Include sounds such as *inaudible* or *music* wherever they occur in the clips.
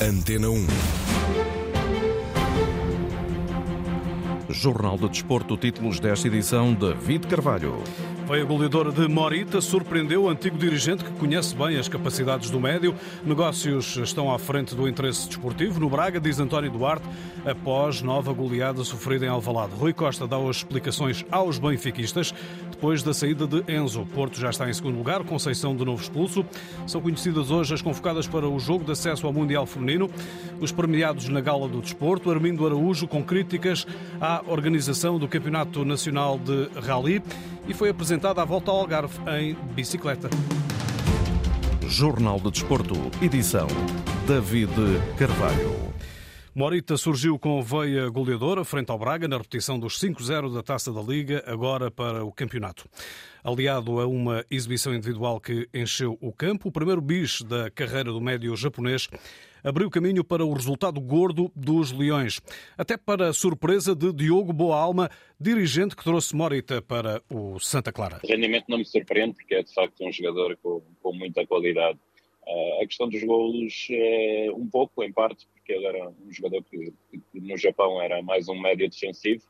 Antena 1. Jornal de Desporto, títulos desta edição, David Carvalho. Foi a goleadora de Morita, surpreendeu o antigo dirigente que conhece bem as capacidades do médio. Negócios estão à frente do interesse desportivo. No Braga, diz António Duarte, após nova goleada sofrida em Alvalade. Rui Costa dá as explicações aos benfiquistas depois da saída de Enzo. Porto já está em segundo lugar, Conceição de novo expulso. São conhecidas hoje as convocadas para o jogo de acesso ao Mundial Feminino. Os premiados na Gala do Desporto, Armindo Araújo, com críticas à organização do Campeonato Nacional de Rally e foi apresentada a volta ao Algarve em bicicleta. Jornal de Desporto, edição David Carvalho. Morita surgiu com veia goleadora frente ao Braga na repetição dos 5-0 da Taça da Liga, agora para o campeonato. Aliado a uma exibição individual que encheu o campo, o primeiro bis da carreira do médio japonês abriu caminho para o resultado gordo dos Leões. Até para a surpresa de Diogo Boa Alma, dirigente que trouxe Morita para o Santa Clara. O rendimento não me surpreende porque é de facto um jogador com, com muita qualidade. Uh, a questão dos golos é um pouco, em parte, porque ele era um jogador que, que no Japão era mais um médio defensivo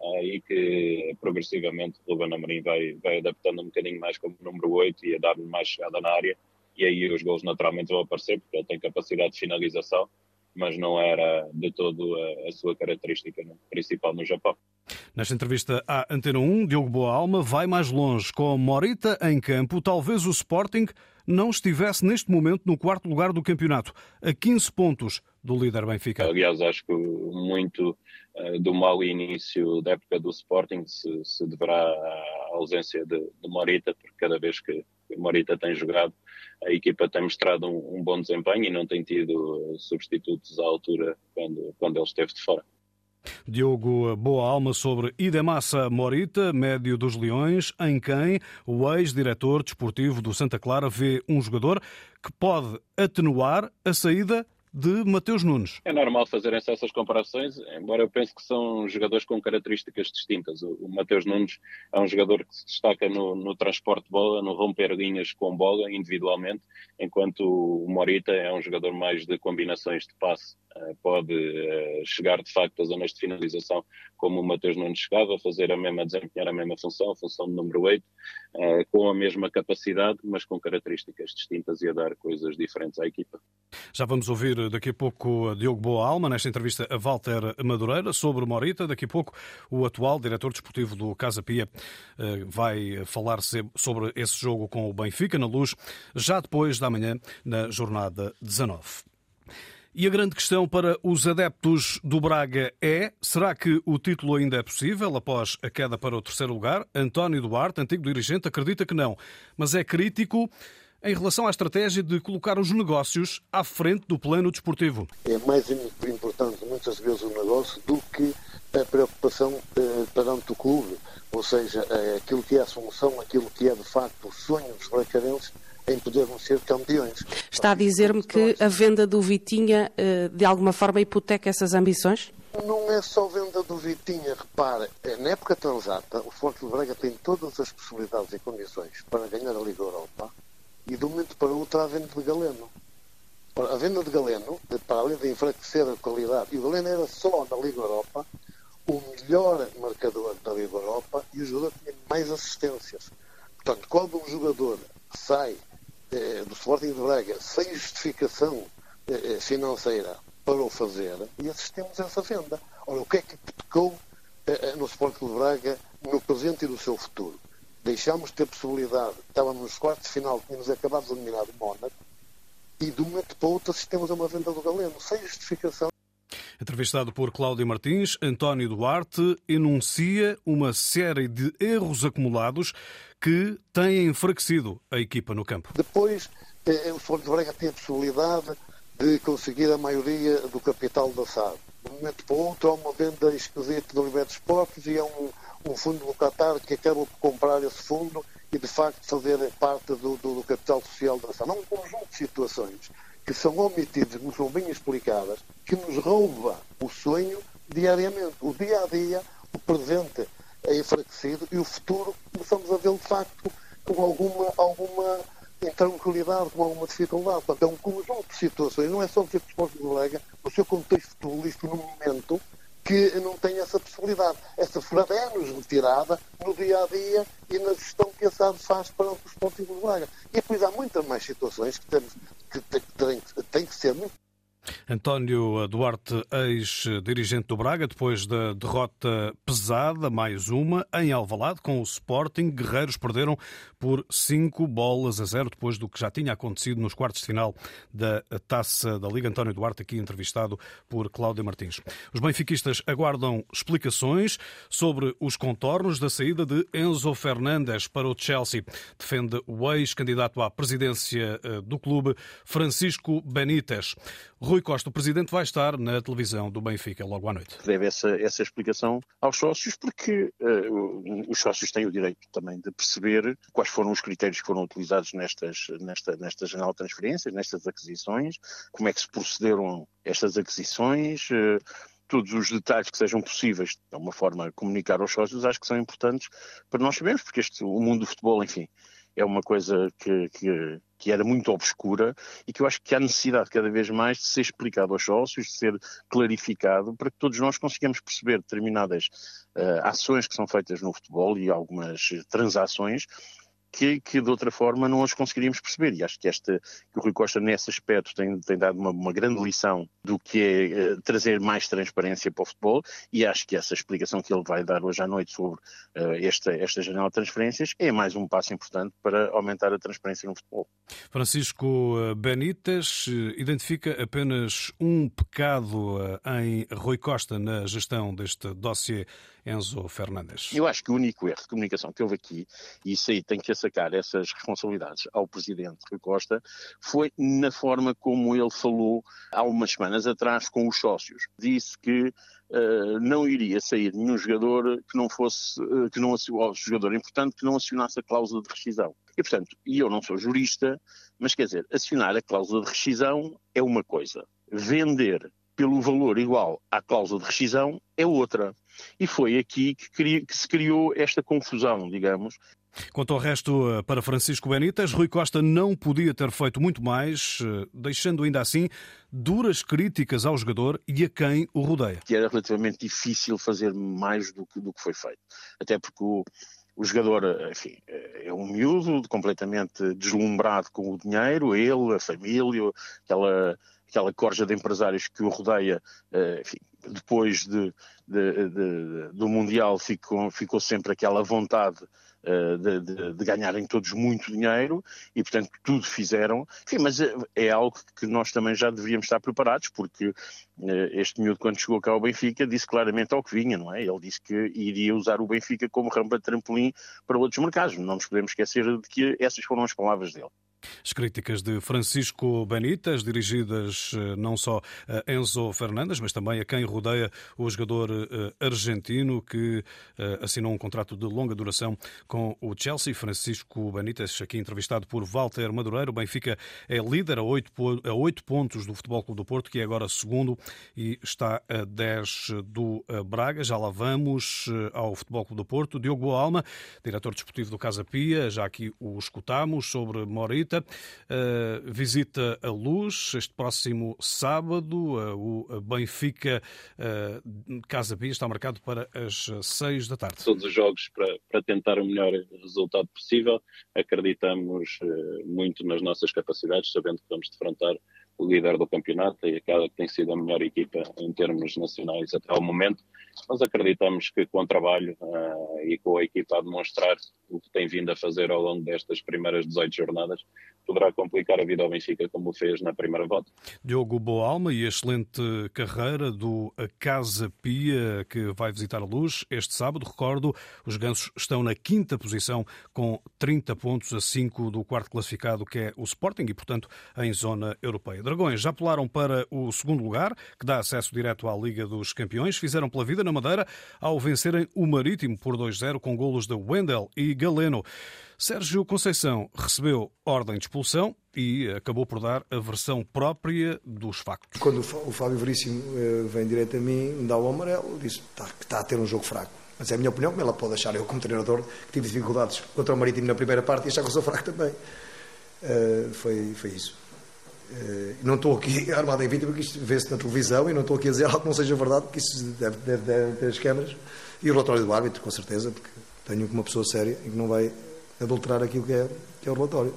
uh, e que progressivamente o Ruben Amorim vai, vai adaptando um bocadinho mais como número 8 e a dar-lhe mais chegada na área e aí os gols naturalmente vão aparecer porque ele tem capacidade de finalização, mas não era de todo a, a sua característica principal no Japão. Nesta entrevista à Antena 1, Diogo Boa Alma vai mais longe. Com Morita em campo, talvez o Sporting não estivesse neste momento no quarto lugar do campeonato, a 15 pontos do líder Benfica. Aliás, acho que muito uh, do mau início da época do Sporting se, se deverá à ausência de, de Morita, porque cada vez que Morita tem jogado, a equipa tem mostrado um, um, bom desempenho e não tem tido substitutos à altura quando, quando ele esteve de fora. Diogo Boa Alma sobre Idemassa Morita, médio dos Leões, em quem o ex-diretor desportivo do Santa Clara vê um jogador que pode atenuar a saída de Mateus Nunes. É normal fazerem-se essas comparações, embora eu pense que são jogadores com características distintas. O, Mateus Nunes é um jogador que se destaca no, no, transporte de bola, no romper linhas com bola individualmente, enquanto o Morita é um jogador mais de combinações de passe. Eh, pode eh, chegar de facto às zonas de finalização como o Mateus Nunes chegava, fazer a mesma, desempenhar a mesma função, a função de número 8, eh, com a mesma capacidade, mas com características distintas e a dar coisas diferentes à equipa. Já vamos ouvir daqui a pouco Diogo Boa Alma, nesta entrevista a Walter Madureira, sobre Morita. Daqui a pouco o atual diretor desportivo do Casa Pia vai falar sobre esse jogo com o Benfica na luz, já depois da manhã, na jornada 19. E a grande questão para os adeptos do Braga é: será que o título ainda é possível após a queda para o terceiro lugar? António Duarte, antigo dirigente, acredita que não, mas é crítico em relação à estratégia de colocar os negócios à frente do plano desportivo. É mais importante muitas vezes o negócio do que a preocupação eh, perante o clube, ou seja, eh, aquilo que é a solução, aquilo que é de facto o sonho dos bracarenses em podermos ser campeões. Está a dizer-me que a venda do Vitinha, eh, de alguma forma, hipoteca essas ambições? Não é só venda do Vitinha, repare, é, na época transata, o Forte de Braga tem todas as possibilidades e condições para ganhar a Liga Europa e de um momento para o outro há a venda de Galeno. A venda de Galeno, para além de enfraquecer a qualidade, e o Galeno era só na Liga Europa o melhor marcador da Liga Europa e o jogador tinha mais assistências. Portanto, quando um jogador sai do Sporting de Braga sem justificação eh, eh, financeira para o fazer e assistimos a essa venda. Ora, o que é que tocou no Sporting de Braga no presente e no seu futuro? Deixámos de ter possibilidade, estávamos nos quartos de final, tínhamos acabado de eliminar o Mónaco e de um momento para outro assistimos a uma venda do Galeno, sem justificação. Entrevistado por Cláudio Martins, António Duarte enuncia uma série de erros acumulados que têm enfraquecido a equipa no campo. Depois, eh, o Sporting de Braga tem a possibilidade de conseguir a maioria do capital da SAD. De um momento para o outro, há uma venda esquisita do Liberto Esportes e é um, um fundo do Qatar que acaba por comprar esse fundo e, de facto, fazer parte do, do, do capital social da SAD. Há um conjunto de situações que são omitidas, não são bem explicadas, que nos rouba o sonho diariamente. O dia a dia, o presente é enfraquecido e o futuro começamos a ver de facto com alguma, alguma intranquilidade, com alguma dificuldade. Portanto, é um conjunto de situações, não é só dizer que o Sporting delega o seu contexto futebolístico no momento que não tem essa possibilidade. Essa possibilidade é-nos retirada no dia a dia e na gestão que a SAD faz para o Sporting de Braga. E depois há muitas mais situações que, temos, que, têm, têm que ser muito António Duarte, ex-dirigente do Braga, depois da derrota pesada, mais uma, em Alvalade, com o Sporting, guerreiros perderam por 5 bolas a 0, depois do que já tinha acontecido nos quartos de final da Taça da Liga. António Duarte, aqui entrevistado por Cláudia Martins. Os benfiquistas aguardam explicações sobre os contornos da saída de Enzo Fernandes para o Chelsea. Defende o ex-candidato à presidência eh, do clube, Francisco Benítez. Rui Costa, o presidente, vai estar na televisão do Benfica logo à noite. Deve essa, essa explicação aos sócios, porque uh, os sócios têm o direito também de perceber quais foram os critérios que foram utilizados nestas, nesta, nesta janela de transferências, nestas aquisições, como é que se procederam estas aquisições. Uh, todos os detalhes que sejam possíveis, de uma forma comunicar aos sócios, acho que são importantes para nós sabermos, porque este, o mundo do futebol, enfim, é uma coisa que, que, que, era muito obscura e que eu acho que há necessidade cada vez mais de ser explicado aos sócios, de ser clarificado, para que todos nós consigamos perceber determinadas uh, ações que são feitas no futebol e algumas transações que, que, de outra forma não as conseguiríamos perceber. E acho que, esta, que o Rui Costa, nesse aspecto, tem, tem dado uma, uma, grande lição do que é uh, trazer mais transparência para o futebol. E acho que essa explicação que ele vai dar hoje à noite sobre uh, esta, esta janela de transferências é mais um passo importante para aumentar a transparência no futebol. Francisco eh, Benítez identifica apenas um pecado em Rui Costa na gestão deste dossiê Enzo Fernandes. Eu acho que o único erro de comunicação que houve aqui, e isso aí tem que sacar essas responsabilidades ao presidente Rui Costa, foi na forma como ele falou há umas semanas atrás com os sócios. Disse que Uh, não iria sair nenhum jogador que não fosse, uh, que não jogador importante que não acionasse a cláusula de rescisão. E portanto, e eu não sou jurista, mas quer dizer, acionar a cláusula de rescisão é uma coisa. Vender pelo valor igual à cláusula de rescisão é outra. E foi aqui que, cri, que se criou esta confusão, digamos. Quanto ao resto, eh, para Francisco Benítez, Rui Costa não podia ter feito muito mais, eh, deixando ainda assim duras críticas ao jogador e a quem o rodeia. Que era relativamente difícil fazer mais do que, do que foi feito. Até porque o, o jogador, eh, enfim, é um miúdo completamente deslumbrado com o dinheiro, ele, a família, aquela aquela corja de empresários que o rodeia, eh, enfim, depois de, de, de, do Mundial ficou, ficou sempre aquela vontade eh, de, de, ganharem todos muito dinheiro e, portanto, tudo fizeram. Enfim, mas é, é algo que nós também já devíamos estar preparados, porque eh, este miúdo, quando chegou cá ao Benfica, disse claramente ao que vinha, não é? Ele disse que iria usar o Benfica como rampa de trampolim para outros mercados. Não nos podemos esquecer de que essas foram as palavras dele. As críticas de Francisco Benítez, dirigidas eh, não só a Enzo Fernandes, mas também a quem rodeia o jogador eh, argentino que eh, assinou um contrato de longa duração com o Chelsea. Francisco Benítez, aqui entrevistado por Walter Madureira. O Benfica é líder a oito, pontos do Futebol Clube do Porto, que é agora segundo e está a 10 do Braga. Já lá vamos ao Futebol Clube do Porto. Diogo Alma, diretor desportivo do Casa Pia, já aqui o escutamos sobre Morita visita. Uh, visita a Luz este próximo sábado. Uh, o Benfica uh, Casa Pia está marcado para as seis da tarde. Todos os jogos para, para tentar o melhor resultado possível. Acreditamos muito nas nossas capacidades, sabendo que vamos defrontar o líder do campeonato e aquela que tem sido a melhor equipa em termos nacionais até ao momento. Nós acreditamos que com o trabalho uh, e com a equipa a demonstrar o que tem vindo a fazer ao longo destas primeiras 18 jornadas, poderá complicar a vida ao Benfica como fez na primeira volta. Diogo Boalma e a excelente carreira do Casa Pia que vai visitar a Luz este sábado. Recordo, os gansos estão na quinta posição com 30 pontos a 5 do quarto classificado que é o Sporting e, portanto, em zona europeia. Dragões já pularam para o segundo lugar, que dá acesso direto à Liga dos Campeões. Fizeram pela vida na Madeira ao vencerem o Marítimo por 2-0 com golos de Wendel e Galeno. Sérgio Conceição recebeu ordem de expulsão e acabou por dar a versão própria dos factos. Quando o Fábio Veríssimo eh, vem direto a mim, me dá o amarelo, diz que está, está a ter um jogo fraco. Mas é a minha opinião, como ela pode achar, eu como treinador, que tive dificuldades contra o Marítimo na primeira parte e achar que eu sou fraco também. Uh, foi, foi isso. Uh, não estou aqui *laughs* armado em vítima, porque isto vê-se na televisão e não estou aqui a dizer algo que não seja verdade, porque isso deve, deve, deve ter as câmaras. E o relatório do árbitro, com certeza, porque tenho uma pessoa séria e que não vai adulterar aquilo que é, que é o relatório.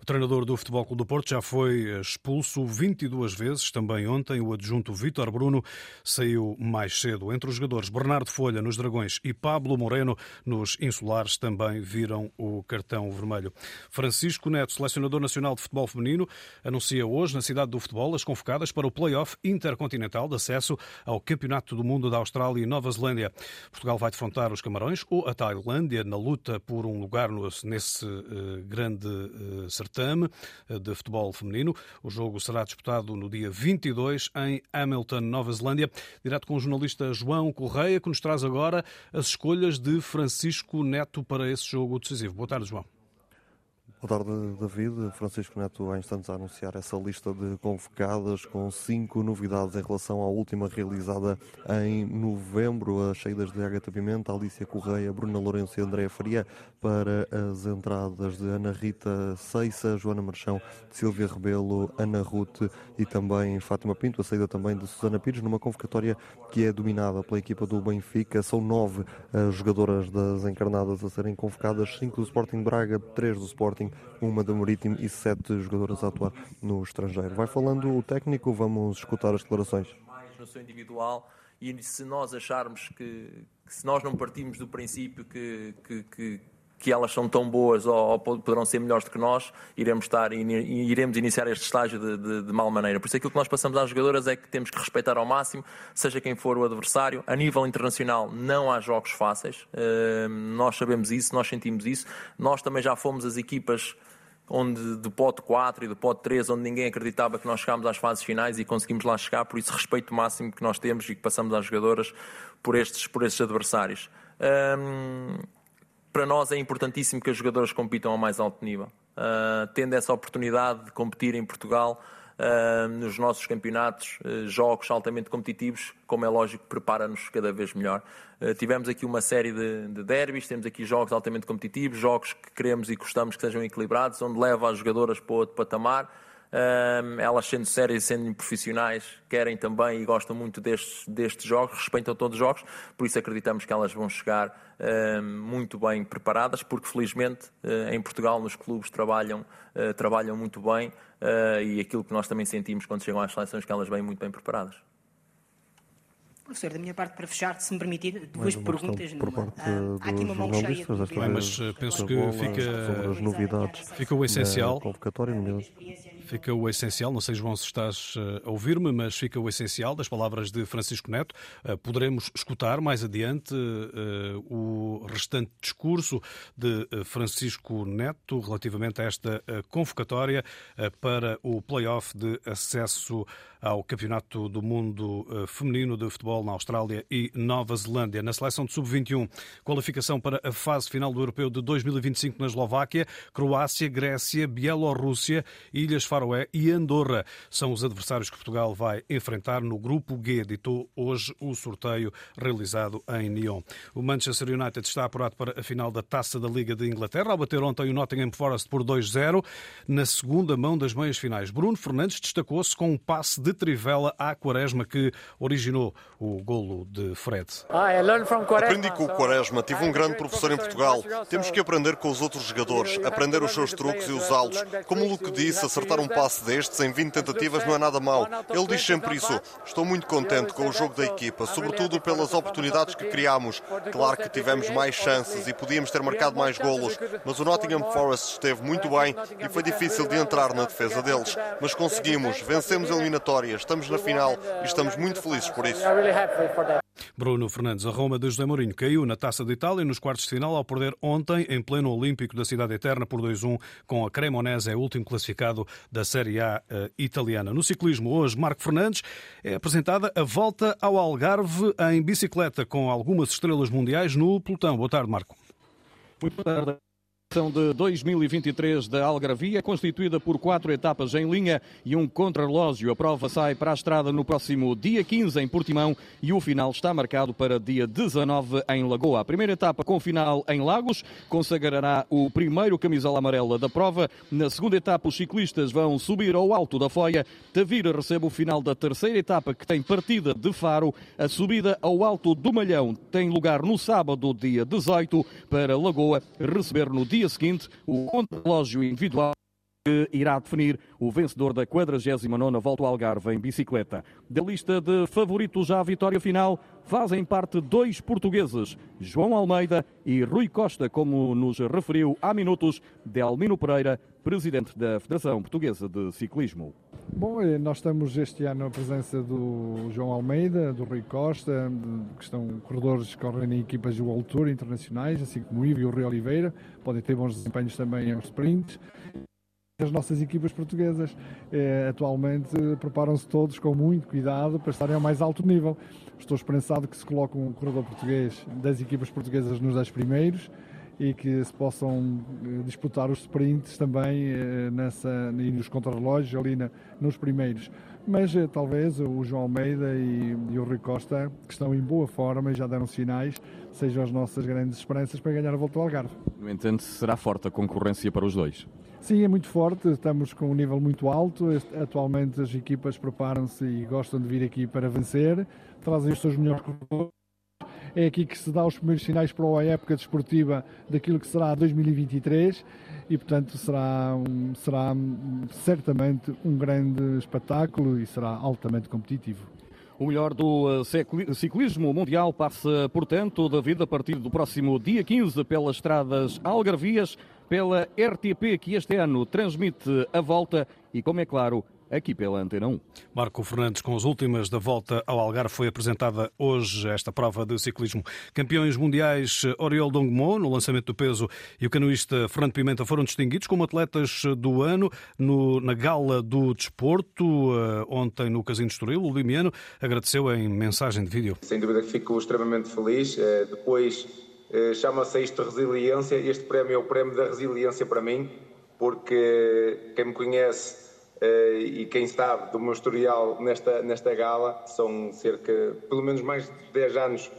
O treinador do Futebol Clube do Porto já foi expulso 22 vezes. Também ontem o adjunto Vítor Bruno saiu mais cedo. Entre os jogadores Bernardo Folha nos Dragões e Pablo Moreno nos Insulares também viram o cartão vermelho. Francisco Neto, selecionador nacional de futebol feminino, anuncia hoje na cidade do futebol as convocadas para o play-off intercontinental de acesso ao Campeonato do Mundo da Austrália e Nova Zelândia. Portugal vai defrontar os Camarões ou a Tailândia na luta por um lugar nesse uh, grande uh, certame eh, de futebol feminino. O jogo será disputado no dia 22 em Hamilton, Nova Zelândia. Direto com o jornalista João Correia, que nos traz agora as escolhas de Francisco Neto para esse jogo decisivo. Boa tarde, João. Boa tarde, David. Francisco Neto há instantes a anunciar essa lista de convocadas com cinco novidades em relação à última realizada em novembro. As saídas de Agatha Pimenta, Alicia Correia, Bruna Lourenço e Andréa Faria para as entradas de Ana Rita Ceissa, Joana Marchão, Silvia Rebelo, Ana Ruth e também Fátima Pinto. A saída também de Susana Pires numa convocatória que é dominada pela equipa do Benfica. São nove as jogadoras das encarnadas a serem convocadas, cinco do Sporting Braga, três do Sporting uma da Marítimo e sete jogadoras a atuar no estrangeiro. Vai falando o técnico, vamos escutar as declarações. Mais no seu individual e se nós acharmos que, que se nós não partimos do princípio que, que, que que elas são tão boas ou, ou, poderão ser melhores do que nós, iremos estar iremos iniciar este estágio de, de, de mal maneira. Por isso aquilo que nós passamos às jogadoras é que temos que respeitar ao máximo, seja quem for o adversário. A nível internacional não há jogos fáceis. Uh, nós sabemos isso, nós sentimos isso. Nós também já fomos as equipas onde do pote 4 e do pote 3, onde ninguém acreditava que nós chegámos às fases finais e conseguimos lá chegar, por isso respeito máximo que nós temos e que passamos às jogadoras por estes, por estes adversários. Um, para nós é importantíssimo que as jogadoras compitam ao mais alto nível. Uh, tendo essa oportunidade de competir em Portugal uh, nos nossos campeonatos, uh, jogos altamente competitivos, como é lógico, prepara-nos cada vez melhor. tivemos aqui uma série de, de derbys, temos aqui jogos altamente competitivos, jogos que queremos e gostamos que sejam equilibrados, onde leva as jogadoras para outro patamar. Elas sendo sérias e sendo profissionais, querem também e gostam muito destes, destes jogos, respeitam todos os jogos, por isso acreditamos que elas vão chegar muito bem preparadas, porque felizmente uh, em Portugal nos clubes trabalham, uh, trabalham muito bem uh, e aquilo que nós também sentimos quando chegam às seleções que elas vêm muito bem preparadas. Professor, da minha parte, para fechar, se me permitir, duas perguntas por. Parte ah, há aqui uma mão cheia. mas penso que fica, sobre as novidades fica o essencial. Convocatória, Fica o essencial, não sei, João, se estás eh, a ouvir-me, mas fica o essencial das palavras de Francisco Neto. Eh, poderemos escutar mais adiante eh, o restante discurso de Francisco Neto relativamente a esta convocatória para o play-off de acesso ao Campeonato do Mundo Feminino de Futebol na Austrália e Nova Zelândia. Na seleção de sub-21, qualificação para a fase final do Europeu de 2025 na Eslováquia, Croácia, Grécia, Bielorrússia, Ilhas Faro Faroé e Andorra. São os adversários que Portugal vai enfrentar no Grupo G, ditou hoje o sorteio realizado em Nyon. O Manchester United está apurado para a final da Taça da Liga de Inglaterra, ao bater ontem o Nottingham Forest por 2-0 na segunda mão das meias finais. Bruno Fernandes destacou-se com um passe de trivela à Quaresma que originou o golo de Fred. Aprendi com o Quaresma, tive um grande professor em Portugal. Temos que aprender com os outros jogadores, aprender os seus truques e usá-los. Como o Luke disse, acertar um passe destes em 20 tentativas não é nada mau. Ele diz sempre isso. Estou muito contente com o jogo da equipa, sobretudo pelas oportunidades que criámos. Claro que tivemos mais chances e podíamos ter marcado mais golos, mas o Nottingham Forest esteve muito bem e foi difícil de entrar na defesa deles. Mas conseguimos, vencemos eliminatórias, estamos na final e estamos muito felizes por isso. Bruno Fernandes, a Roma de José Mourinho caiu na Taça de Itália nos quartos de final ao perder ontem em pleno Olímpico da Cidade Eterna por 2-1 com a Cremonese, é o último classificado da Série A uh, italiana. No ciclismo, hoje, Marco Fernandes é apresentada a volta ao Algarve em bicicleta com algumas estrelas mundiais no pelotão. Boa tarde, Marco. Muito boa tarde. De 2023 da Algarvia, constituída por quatro etapas em linha e um contrarrelógio. A prova sai para a estrada no próximo dia 15 em Portimão e o final está marcado para dia 19 em Lagoa. A primeira etapa com final em Lagos consagrará o primeiro camisola amarela da prova. Na segunda etapa, os ciclistas vão subir ao alto da Foia. Tavira recebe o final da terceira etapa, que tem partida de Faro. A subida ao alto do Malhão tem lugar no sábado, dia 18, para Lagoa receber no dia dia seguinte o contrarrelógio individual que irá definir o vencedor da 49ª Volta ao Algarve em bicicleta. Da lista de favoritos à vitória final fazem parte dois portugueses, João Almeida e Rui Costa, como nos referiu há minutos Delmino Pereira, presidente da Federação Portuguesa de Ciclismo. Bom, nós estamos este ano na presença do João Almeida, do Rui Costa, que estão corredores que correm em equipas de Tour internacionais, assim como o Ivo e o Rui Oliveira, podem ter bons desempenhos também em sprints. As nossas equipas portuguesas eh, atualmente preparam-se todos com muito cuidado para estarem ao mais alto nível. Estou esperançado que se coloque um corredor português das equipas portuguesas nos 10 primeiros e que se possam eh, disputar os sprints também eh, nessa, e nos contrarrelógios ali na, nos primeiros. Mas eh, talvez o João Almeida e, e, o Rui Costa, que estão em boa forma e já deram sinais, sejam as nossas grandes esperanças para ganhar a volta ao Algarve. No entanto, será forte a concorrência para os dois? Sim, é muito forte, estamos com um nível muito alto. Atualmente as equipas preparam-se e gostam de vir aqui para vencer, trazem os seus melhores é aqui que se dá os primeiros sinais para a época desportiva daquilo que será 2023 e, portanto, será, um, será certamente um grande espetáculo e será altamente competitivo. O melhor do uh, ciclismo mundial passa, portanto, David, a partir do próximo dia 15 pelas estradas algarvias, pela RTP, que este ano transmite a volta e, como é claro, aqui pela Antena 1. Marco Fernandes, com as últimas da volta ao Algarve, foi apresentada hoje esta prova de ciclismo. Campeões mundiais Oriol Dongmo, no lançamento do peso, e o canoísta Fernando Pimenta foram distinguidos como atletas do ano no, na Gala do Desporto, eh, ontem no Casino de Estoril. O Limiano agradeceu em mensagem de vídeo. Sem dúvida que fico extremamente feliz. Eh, depois eh, chama-se isto resiliência. Este prémio é o prémio da resiliência para mim, porque quem me conhece e quem sabe do meu historial nesta, nesta gala, são cerca, pelo menos mais de 10 anos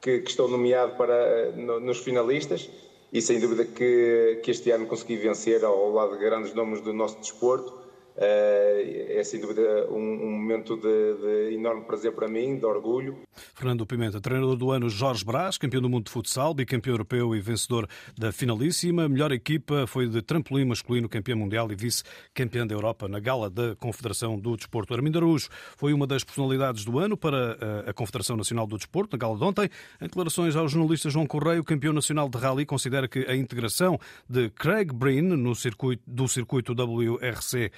que, que estou nomeado para, no, nos finalistas. E sem dúvida que, que este ano consegui vencer ao lado de grandes nomes do nosso desporto. eh, é sem dúvida um, um momento de, de, enorme prazer para mim, de orgulho. Fernando Pimenta, treinador do ano Jorge Brás, campeão do mundo de futsal, bicampeão europeu e vencedor da finalíssima. Melhor equipa foi de trampolim masculino, campeão mundial e vice-campeão da Europa na gala da Confederação do Desporto. Armindo Araújo foi uma das personalidades do ano para eh, a Confederação Nacional do Desporto, na gala de ontem. Em declarações ao jornalista João Correio, campeão nacional de rally, considera que a integração de Craig Breen no circuito, do circuito WRC eh,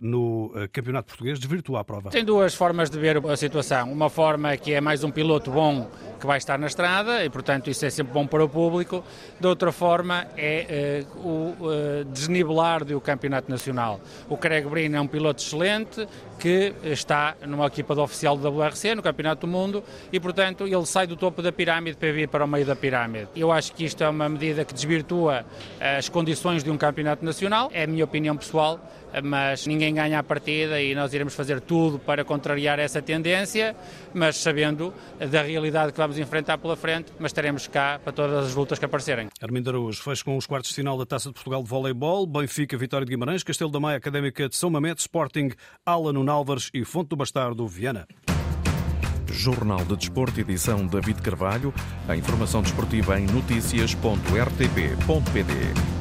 no eh, Campeonato Português desvirtua a prova? Tem duas formas de ver a situação. Uma forma que é mais um piloto bom que vai estar na estrada e, portanto, isso é sempre bom para o público. De outra forma, é uh, o uh, desnivelar do Campeonato Nacional. O Craig Breen é um piloto excelente que está numa equipa de oficial do WRC, no Campeonato do Mundo, e, portanto, ele sai do topo da pirâmide para vir para o meio da pirâmide. Eu acho que isto é uma medida que desvirtua as condições de um Campeonato Nacional, é a minha opinião pessoal, mas ninguém ganha a partida e nós iremos fazer tudo para contrariar essa tendência, mas sabendo da realidade que vamos enfrentar pela frente, mas estaremos cá para todas as lutas que aparecerem. Armindo Araújo fez com os quartos de final da Taça de Portugal de Voleibol, Benfica, Vitória de Guimarães, Castelo da Maia, Académica de São Mamede, Sporting, Alan Álvares e Fonte do Bastardo, Viana. Jornal de Desporto, edição David Carvalho. A informação desportiva em notícias.rtp.pt.